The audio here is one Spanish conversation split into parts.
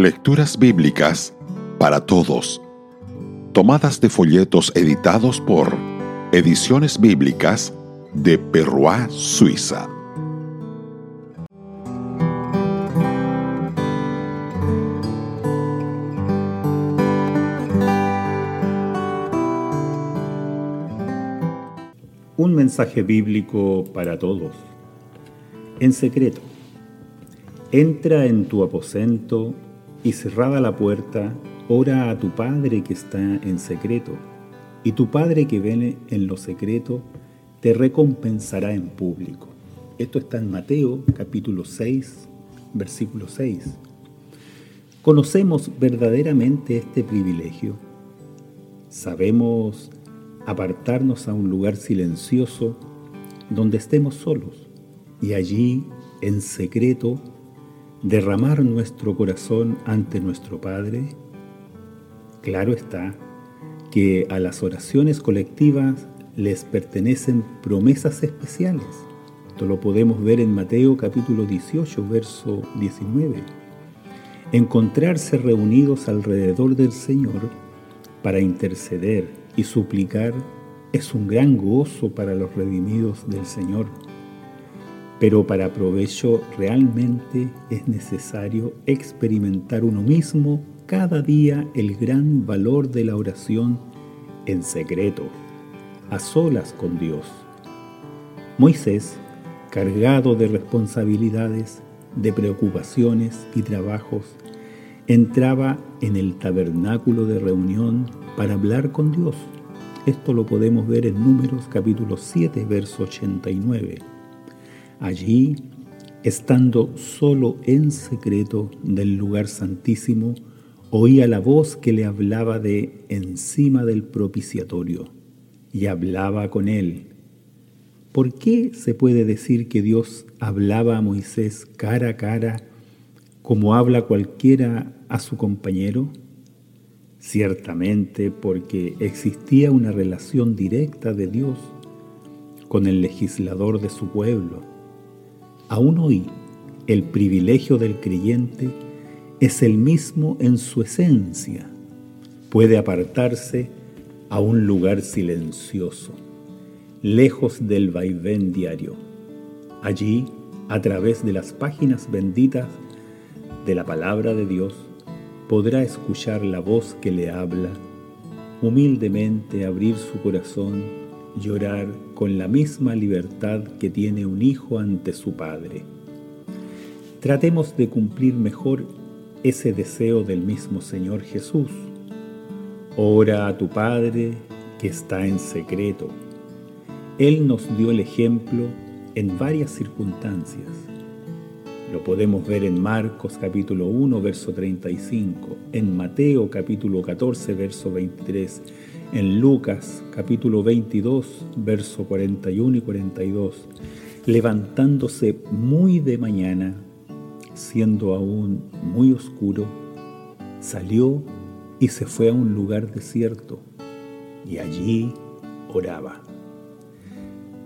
Lecturas bíblicas para todos. Tomadas de folletos editados por Ediciones Bíblicas de Perroa, Suiza. Un mensaje bíblico para todos. En secreto. Entra en tu aposento y cerrada la puerta, ora a tu Padre que está en secreto, y tu Padre que viene en lo secreto te recompensará en público. Esto está en Mateo capítulo 6, versículo 6. ¿Conocemos verdaderamente este privilegio? ¿Sabemos apartarnos a un lugar silencioso donde estemos solos y allí, en secreto, derramar nuestro corazón ante nuestro Padre? Claro está que a las oraciones colectivas les pertenecen promesas especiales. Esto lo podemos ver en Mateo capítulo 18, verso 19. Encontrarse reunidos alrededor del Señor para interceder y suplicar es un gran gozo para los redimidos del Señor pero para provecho realmente es necesario experimentar uno mismo cada día el gran valor de la oración en secreto, a solas con Dios. Moisés, cargado de responsabilidades, de preocupaciones y trabajos, entraba en el tabernáculo de reunión para hablar con Dios. Esto lo podemos ver en Números capítulo 7, verso 89. Allí, estando solo en secreto del lugar santísimo, oía la voz que le hablaba de encima del propiciatorio y hablaba con él. ¿Por qué se puede decir que Dios hablaba a Moisés cara a cara como habla cualquiera a su compañero? Ciertamente porque existía una relación directa de Dios con el legislador de su pueblo Aún hoy, el privilegio del creyente es el mismo en su esencia. Puede apartarse a un lugar silencioso, lejos del vaivén diario. Allí, a través de las páginas benditas de la palabra de Dios, podrá escuchar la voz que le habla, humildemente abrir su corazón, llorar con la misma libertad que tiene un hijo ante su padre. Tratemos de cumplir mejor ese deseo del mismo Señor Jesús. Ora a tu Padre que está en secreto. Él nos dio el ejemplo en varias circunstancias. Lo podemos ver en Marcos capítulo 1, verso 35, en Mateo capítulo 14, verso 23, en Lucas capítulo 22, verso 41 y 42, levantándose muy de mañana, siendo aún muy oscuro, salió y se fue a un lugar desierto, y allí oraba.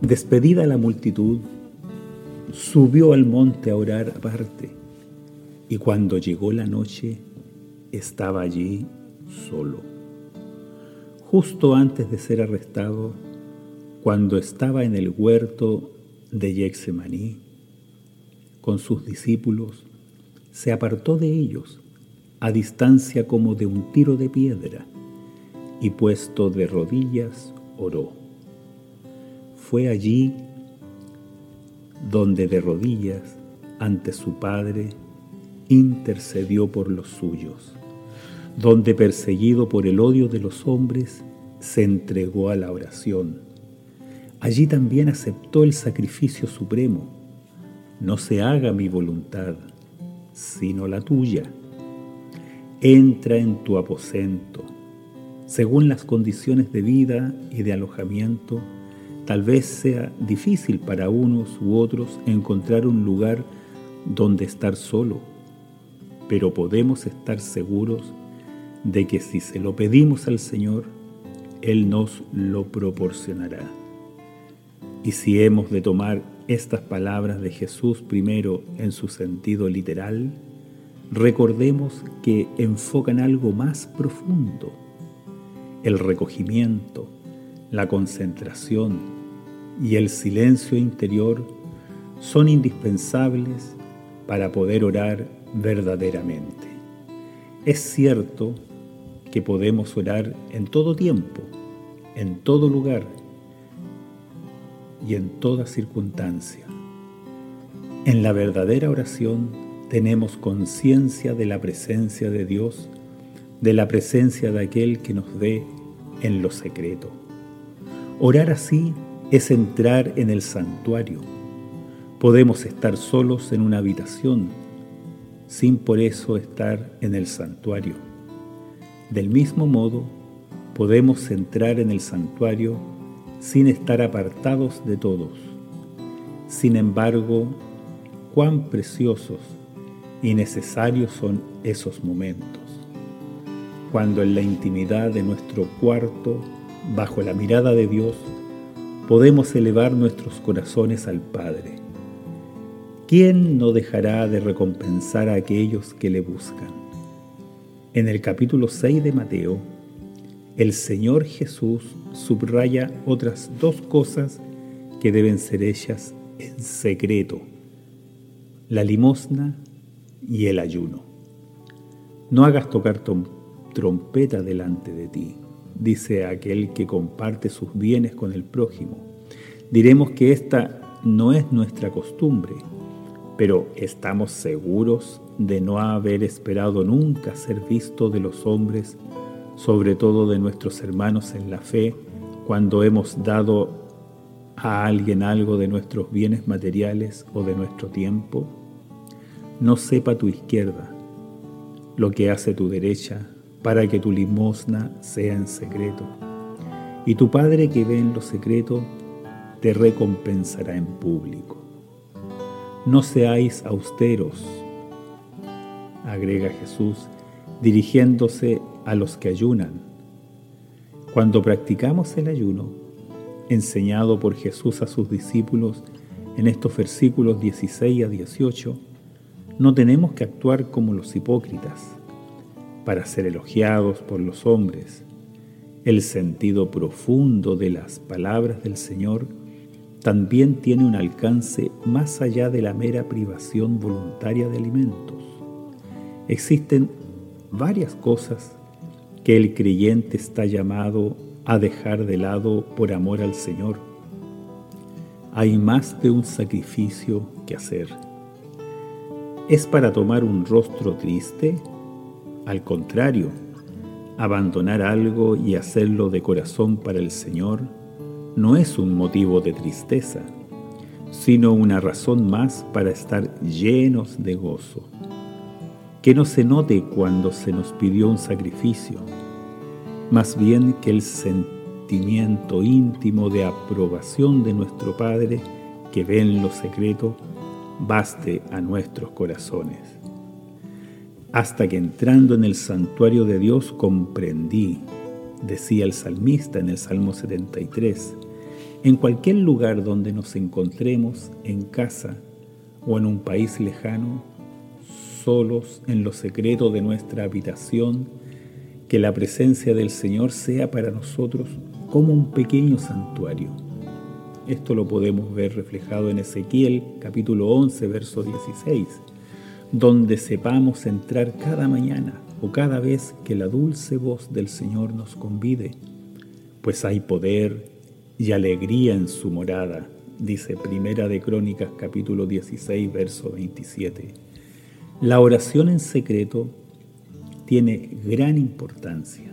Despedida la multitud, subió al monte a orar aparte, y cuando llegó la noche, estaba allí solo justo antes de ser arrestado, cuando estaba en el huerto de Yexemaní con sus discípulos, se apartó de ellos a distancia como de un tiro de piedra y puesto de rodillas oró. Fue allí donde de rodillas ante su Padre intercedió por los suyos donde perseguido por el odio de los hombres, se entregó a la oración. Allí también aceptó el sacrificio supremo. No se haga mi voluntad, sino la tuya. Entra en tu aposento. Según las condiciones de vida y de alojamiento, tal vez sea difícil para unos u otros encontrar un lugar donde estar solo, pero podemos estar seguros de que si se lo pedimos al Señor, Él nos lo proporcionará. Y si hemos de tomar estas palabras de Jesús primero en su sentido literal, recordemos que enfocan algo más profundo, el recogimiento, la concentración y el silencio interior son indispensables para poder orar verdaderamente. Es cierto que podemos orar en todo tiempo, en todo lugar y en toda circunstancia. En la verdadera oración tenemos conciencia de la presencia de Dios, de la presencia de aquel que nos ve en lo secreto. Orar así es entrar en el santuario. Podemos estar solos en una habitación, sin por eso estar en el santuario. Del mismo modo, podemos entrar en el santuario sin estar apartados de todos. Sin embargo, cuán preciosos y necesarios son esos momentos, cuando en la intimidad de nuestro cuarto, bajo la mirada de Dios, podemos elevar nuestros corazones al Padre. ¿Quién no dejará de recompensar a aquellos que le buscan? En el capítulo 6 de Mateo, el Señor Jesús subraya otras dos cosas que deben ser hechas en secreto, la limosna y el ayuno. No hagas tocar trompeta delante de ti, dice aquel que comparte sus bienes con el prójimo. Diremos que esta no es nuestra costumbre, pero estamos seguros de no haber esperado nunca ser visto de los hombres sobre todo de nuestros hermanos en la fe, cuando hemos dado a alguien algo de nuestros bienes materiales o de nuestro tiempo? No sepa tu izquierda lo que hace tu derecha para que tu limosna sea en secreto. Y tu Padre que ve en lo secreto te recompensará en público. No seáis austeros, agrega Jesús, dirigiéndose a los que ayunan. Cuando practicamos el ayuno, enseñado por Jesús a sus discípulos en estos versículos 16 a 18, no tenemos que actuar como los hipócritas para ser elogiados por los hombres. El sentido profundo de las palabras del Señor también tiene un alcance más allá de la mera privación voluntaria de alimentos. Existen varias cosas que el creyente está llamado a dejar de lado por amor al Señor. Hay más de un sacrificio que hacer. ¿Es para tomar un rostro triste? Al contrario, abandonar algo y hacerlo de corazón para el Señor no es un motivo de tristeza, sino una razón más para estar llenos de gozo que no se note cuando se nos pidió un sacrificio, más bien que el sentimiento íntimo de aprobación de nuestro Padre que ve en lo secreto baste a nuestros corazones. Hasta que entrando en el santuario de Dios comprendí, decía el salmista en el Salmo 73, en cualquier lugar donde nos encontremos, en casa o en un país lejano, solos en lo secreto de nuestra habitación, que la presencia del Señor sea para nosotros como un pequeño santuario. Esto lo podemos ver reflejado en Ezequiel capítulo 11, verso 16, donde sepamos entrar cada mañana o cada vez que la dulce voz del Señor nos convide, pues hay poder y alegría en su morada, dice Primera de Crónicas capítulo 16, verso 27. La oración en secreto tiene gran importancia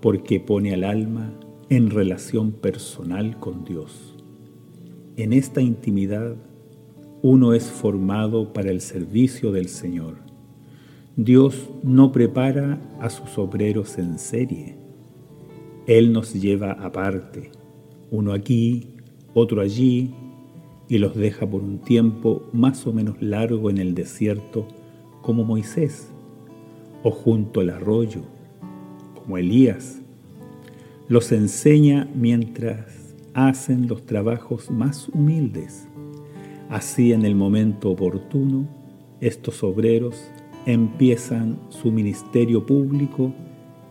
porque pone al alma en relación personal con Dios. En esta intimidad uno es formado para el servicio del Señor. Dios no prepara a sus obreros en serie. Él nos lleva aparte, uno aquí, otro allí, y los deja por un tiempo más o menos largo en el desierto como Moisés, o junto al arroyo como Elías. Los enseña mientras hacen los trabajos más humildes. Así en el momento oportuno, estos obreros empiezan su ministerio público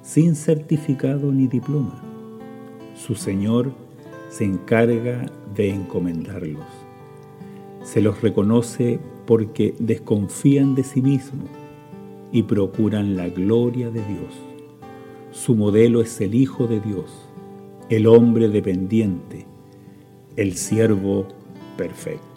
sin certificado ni diploma. Su Señor se encarga de encomendarlos. Se los reconoce porque desconfían de sí mismos y procuran la gloria de Dios. Su modelo es el Hijo de Dios, el hombre dependiente, el siervo perfecto.